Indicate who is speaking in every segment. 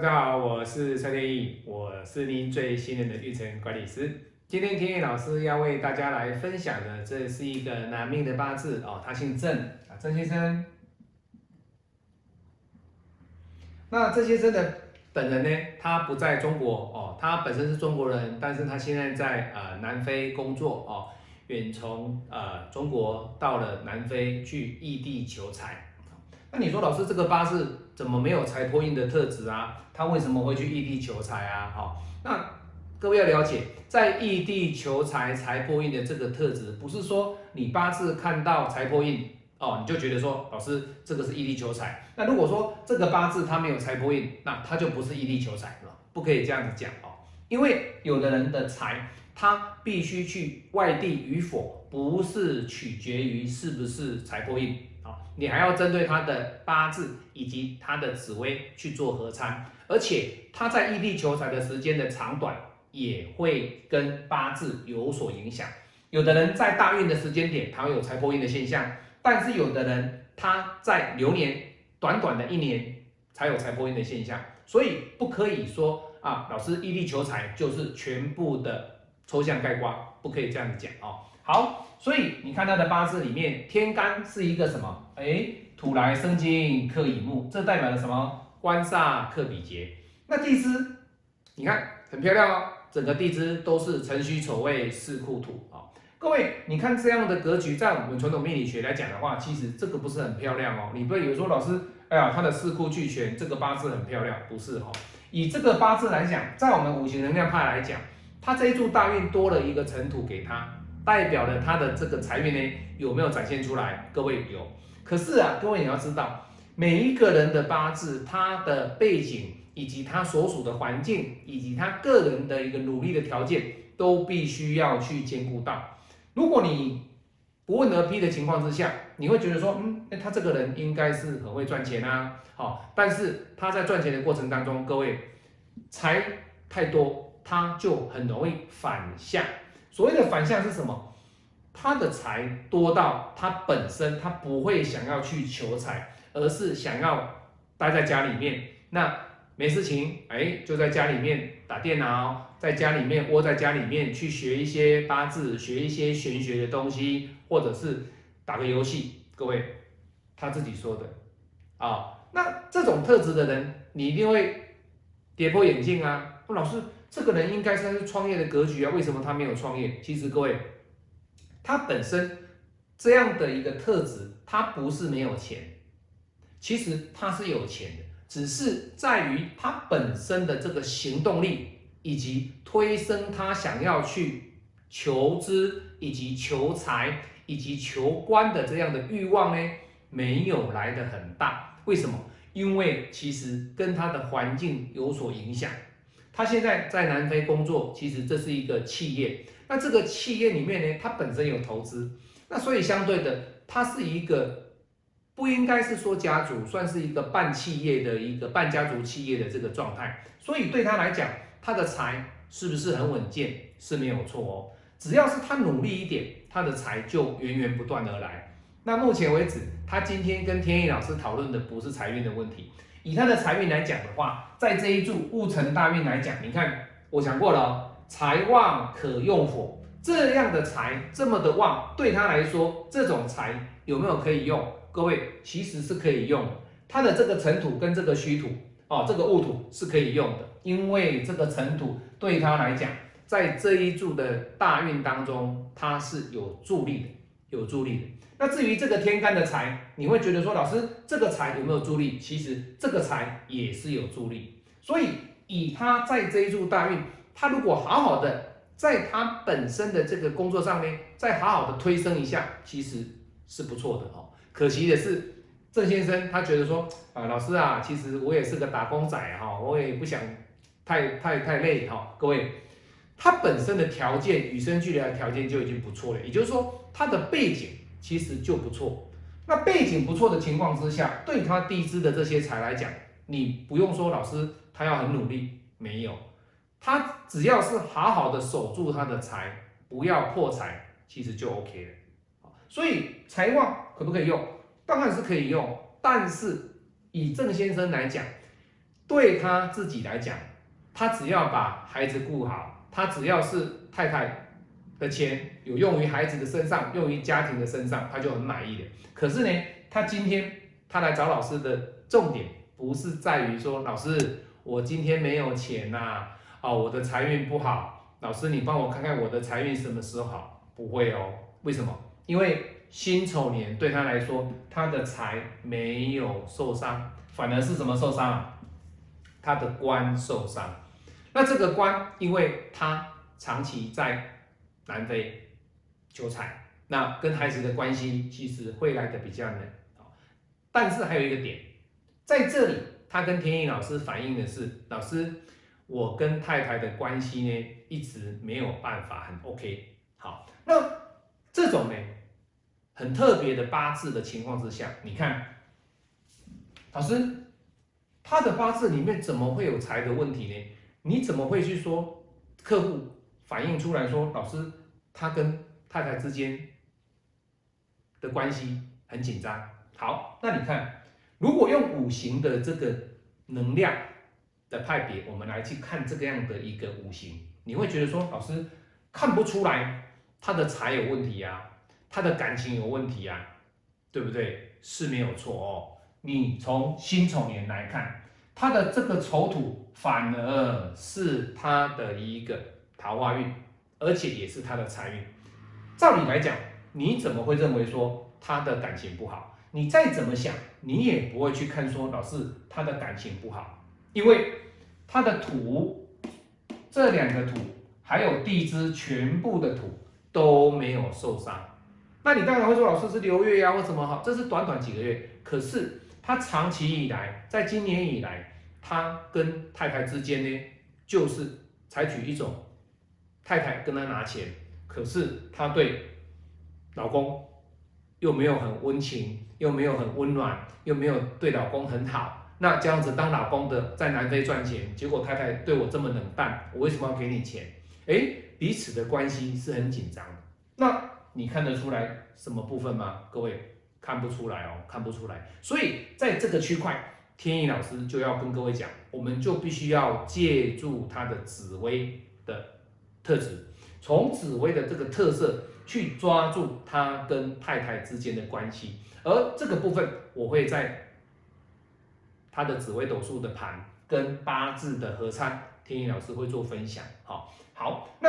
Speaker 1: 大家好，我是蔡天意，我是您最信任的育成管理师。今天天意老师要为大家来分享的，这是一个男命的八字哦，他姓郑啊，郑先生。那郑先生的本人呢，他不在中国哦，他本身是中国人，但是他现在在呃南非工作哦，远从呃中国到了南非去异地求财。那你说老师这个八字怎么没有财破印的特质啊？他为什么会去异地求财啊？好，那各位要了解，在异地求财财破印的这个特质，不是说你八字看到财破印哦，你就觉得说老师这个是异地求财。那如果说这个八字他没有财破印，那他就不是异地求财了，不可以这样子讲哦。因为有的人的财，他必须去外地与否，不是取决于是不是财破印。你还要针对他的八字以及他的紫微去做合参，而且他在异地求财的时间的长短也会跟八字有所影响。有的人在大运的时间点，他会有财破印的现象，但是有的人他在流年短短的一年才有财破印的现象，所以不可以说啊，老师异地求财就是全部的抽象概括，不可以这样讲哦。好。所以你看他的八字里面，天干是一个什么？哎，土来生金，克乙木，这代表了什么？官煞克比劫。那地支，你看很漂亮哦，整个地支都是辰戌丑未巳库土啊。各位，你看这样的格局，在我们传统命理学来讲的话，其实这个不是很漂亮哦。你不会有说老师，哎呀，他的四库俱全，这个八字很漂亮，不是哈？以这个八字来讲，在我们五行能量派来讲，他这一柱大运多了一个尘土给他。代表了他的这个财运呢有没有展现出来？各位有，可是啊，各位你要知道，每一个人的八字，他的背景以及他所属的环境，以及他个人的一个努力的条件，都必须要去兼顾到。如果你不问而批的情况之下，你会觉得说，嗯，那他这个人应该是很会赚钱啊，好，但是他在赚钱的过程当中，各位财太多，他就很容易反向。所谓的反向是什么？他的财多到他本身他不会想要去求财，而是想要待在家里面。那没事情，哎，就在家里面打电脑，在家里面窝在家里面去学一些八字，学一些玄学的东西，或者是打个游戏。各位，他自己说的啊。那这种特质的人，你一定会跌破眼镜啊。老师。这个人应该算是创业的格局啊？为什么他没有创业？其实各位，他本身这样的一个特质，他不是没有钱，其实他是有钱的，只是在于他本身的这个行动力，以及推升他想要去求知，以及求财，以及求官的这样的欲望呢，没有来的很大。为什么？因为其实跟他的环境有所影响。他现在在南非工作，其实这是一个企业。那这个企业里面呢，他本身有投资，那所以相对的，他是一个不应该是说家族，算是一个半企业的一个半家族企业的这个状态。所以对他来讲，他的财是不是很稳健是没有错哦。只要是他努力一点，他的财就源源不断而来。那目前为止，他今天跟天意老师讨论的不是财运的问题。以他的财运来讲的话，在这一柱戊辰大运来讲，你看我讲过了哦，财旺可用火，这样的财这么的旺，对他来说，这种财有没有可以用？各位其实是可以用，他的这个尘土跟这个虚土哦，这个戊土是可以用的，因为这个尘土对他来讲，在这一柱的大运当中，它是有助力的，有助力的。那至于这个天干的财，你会觉得说，老师这个财有没有助力？其实这个财也是有助力。所以以他在这一柱大运，他如果好好的在他本身的这个工作上面，再好好的推升一下，其实是不错的哦。可惜的是，郑先生他觉得说，啊，老师啊，其实我也是个打工仔哈，我也不想太太太累哈。各位，他本身的条件与生俱来的条件就已经不错了，也就是说他的背景。其实就不错，那背景不错的情况之下，对他地支的这些财来讲，你不用说老师他要很努力，没有，他只要是好好的守住他的财，不要破财，其实就 OK 了。所以财旺可不可以用？当然是可以用，但是以郑先生来讲，对他自己来讲，他只要把孩子顾好，他只要是太太的钱有用于孩子的身上，用于家庭的身上，他就很满意的。可是呢，他今天他来找老师的重点不是在于说，老师，我今天没有钱呐，哦，我的财运不好，老师你帮我看看我的财运什么时候好？不会哦，为什么？因为辛丑年对他来说，他的财没有受伤，反而是什么受伤啊？他的官受伤。那这个官，因为他长期在南非求财，那跟孩子的关系其实会来的比较冷。但是还有一个点，在这里，他跟天意老师反映的是，老师，我跟太太的关系呢，一直没有办法很 OK。好，那这种呢？很特别的八字的情况之下，你看，老师，他的八字里面怎么会有财的问题呢？你怎么会去说客户反映出来说，老师他跟太太之间的关系很紧张？好，那你看，如果用五行的这个能量的派别，我们来去看这个样的一个五行，你会觉得说，老师看不出来他的财有问题呀？他的感情有问题啊，对不对？是没有错哦。你从辛丑年来看，他的这个丑土反而是他的一个桃花运，而且也是他的财运。照理来讲，你怎么会认为说他的感情不好？你再怎么想，你也不会去看说老师他的感情不好，因为他的土这两个土还有地支全部的土都没有受伤。那你当然会说，老师是流月呀，或什么好？这是短短几个月，可是他长期以来，在今年以来，他跟太太之间呢，就是采取一种太太跟他拿钱，可是他对老公又没有很温情，又没有很温暖，又没有对老公很好。那这样子当老公的在南非赚钱，结果太太对我这么冷淡，我为什么要给你钱？哎，彼此的关系是很紧张。那。你看得出来什么部分吗？各位看不出来哦，看不出来。所以在这个区块，天意老师就要跟各位讲，我们就必须要借助他的紫薇的特质，从紫薇的这个特色去抓住他跟太太之间的关系。而这个部分，我会在他的紫微斗数的盘跟八字的合参，天意老师会做分享。好，好，那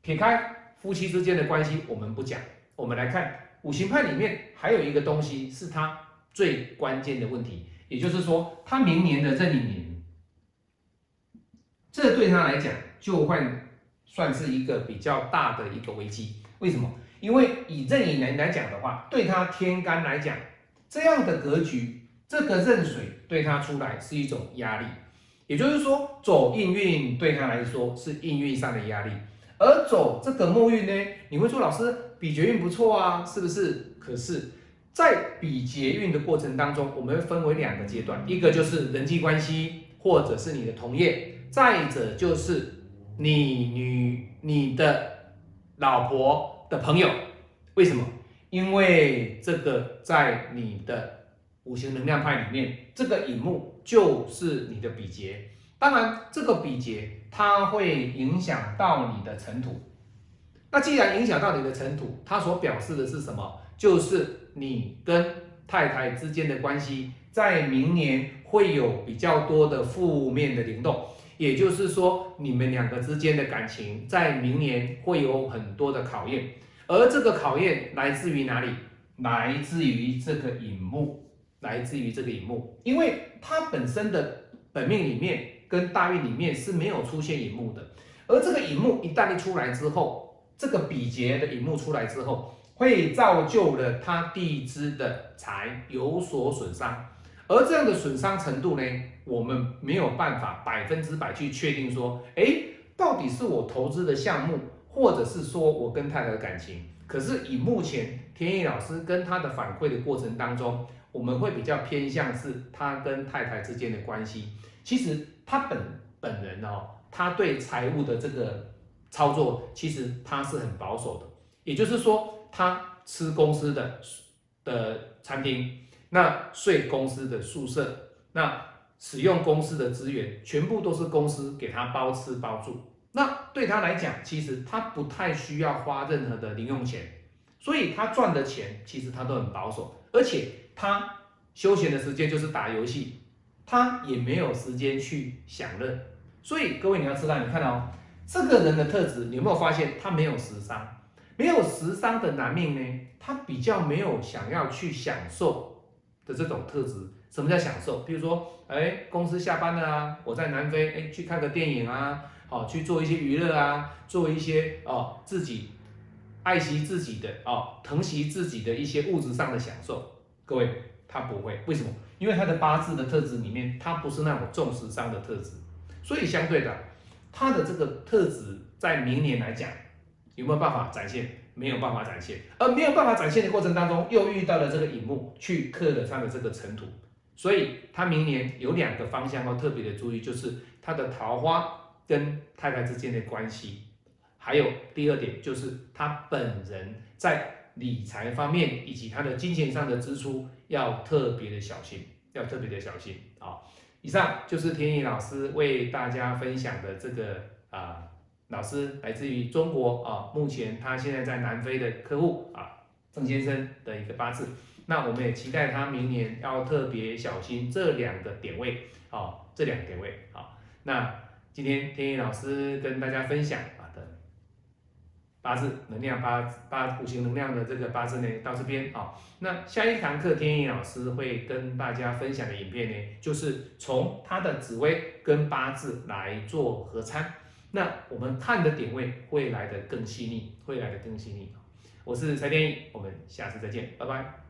Speaker 1: 撇开。夫妻之间的关系我们不讲，我们来看五行派里面还有一个东西是他最关键的问题，也就是说他明年的这一年，这对他来讲就会算是一个比较大的一个危机。为什么？因为以壬寅年来讲的话，对他天干来讲，这样的格局，这个壬水对他出来是一种压力，也就是说走应运对他来说是应运上的压力。而走这个木运呢，你会说老师比劫运不错啊，是不是？可是，在比劫运的过程当中，我们会分为两个阶段，一个就是人际关系，或者是你的同业，再者就是你女你的老婆的朋友。为什么？因为这个在你的五行能量派里面，这个引木就是你的比劫。当然，这个比劫它会影响到你的尘土。那既然影响到你的尘土，它所表示的是什么？就是你跟太太之间的关系，在明年会有比较多的负面的联动。也就是说，你们两个之间的感情在明年会有很多的考验。而这个考验来自于哪里？来自于这个引木，来自于这个引木，因为它本身的本命里面。跟大运里面是没有出现引木的，而这个引木一旦一出来之后，这个比劫的引木出来之后，会造就了他地支的财有所损伤，而这样的损伤程度呢，我们没有办法百分之百去确定说，哎，到底是我投资的项目，或者是说我跟太太的感情。可是以目前天意老师跟他的反馈的过程当中，我们会比较偏向是他跟太太之间的关系。其实他本本人哦，他对财务的这个操作，其实他是很保守的。也就是说，他吃公司的的餐厅，那睡公司的宿舍，那使用公司的资源，全部都是公司给他包吃包住。那对他来讲，其实他不太需要花任何的零用钱，所以他赚的钱其实他都很保守，而且他休闲的时间就是打游戏，他也没有时间去享乐。所以各位你要知道，你看哦，这个人的特质，你有没有发现他没有时商？没有时商的男命呢，他比较没有想要去享受的这种特质。什么叫享受？比如说，哎，公司下班了啊，我在南非，哎，去看个电影啊，好，去做一些娱乐啊，做一些哦自己爱惜自己的哦，疼惜自己的一些物质上的享受。各位，他不会，为什么？因为他的八字的特质里面，他不是那种重时商的特质，所以相对的，他的这个特质在明年来讲，有没有办法展现？没有办法展现，而没有办法展现的过程当中，又遇到了这个引木去克了他的这个尘土。所以他明年有两个方向要特别的注意，就是他的桃花跟太太之间的关系，还有第二点就是他本人在理财方面以及他的金钱上的支出要特别的小心，要特别的小心啊！以上就是天意老师为大家分享的这个啊，老师来自于中国啊，目前他现在在南非的客户啊，郑先生的一个八字。那我们也期待他明年要特别小心这两个点位，好，这两个点位，好。那今天天意老师跟大家分享啊的八字能量八八五行能量的这个八字呢，到这边啊。那下一堂课天意老师会跟大家分享的影片呢，就是从他的紫微跟八字来做合参，那我们碳的点位会来的更细腻，会来的更细腻。我是蔡天意，我们下次再见，拜拜。